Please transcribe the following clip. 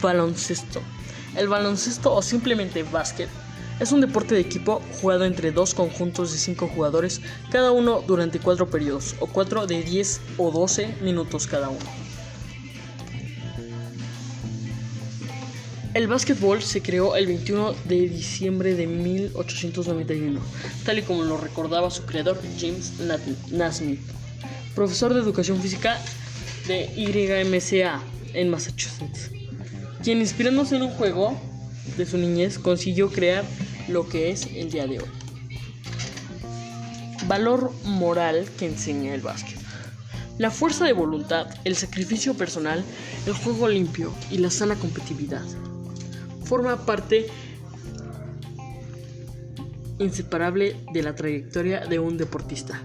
Baloncesto. El baloncesto o simplemente básquet es un deporte de equipo jugado entre dos conjuntos de cinco jugadores, cada uno durante cuatro periodos, o cuatro de 10 o 12 minutos cada uno. El básquetbol se creó el 21 de diciembre de 1891, tal y como lo recordaba su creador James Naismith, profesor de educación física de YMCA en Massachusetts, quien inspirándose en un juego de su niñez consiguió crear lo que es el día de hoy. Valor moral que enseña el básquet. La fuerza de voluntad, el sacrificio personal, el juego limpio y la sana competitividad forma parte inseparable de la trayectoria de un deportista.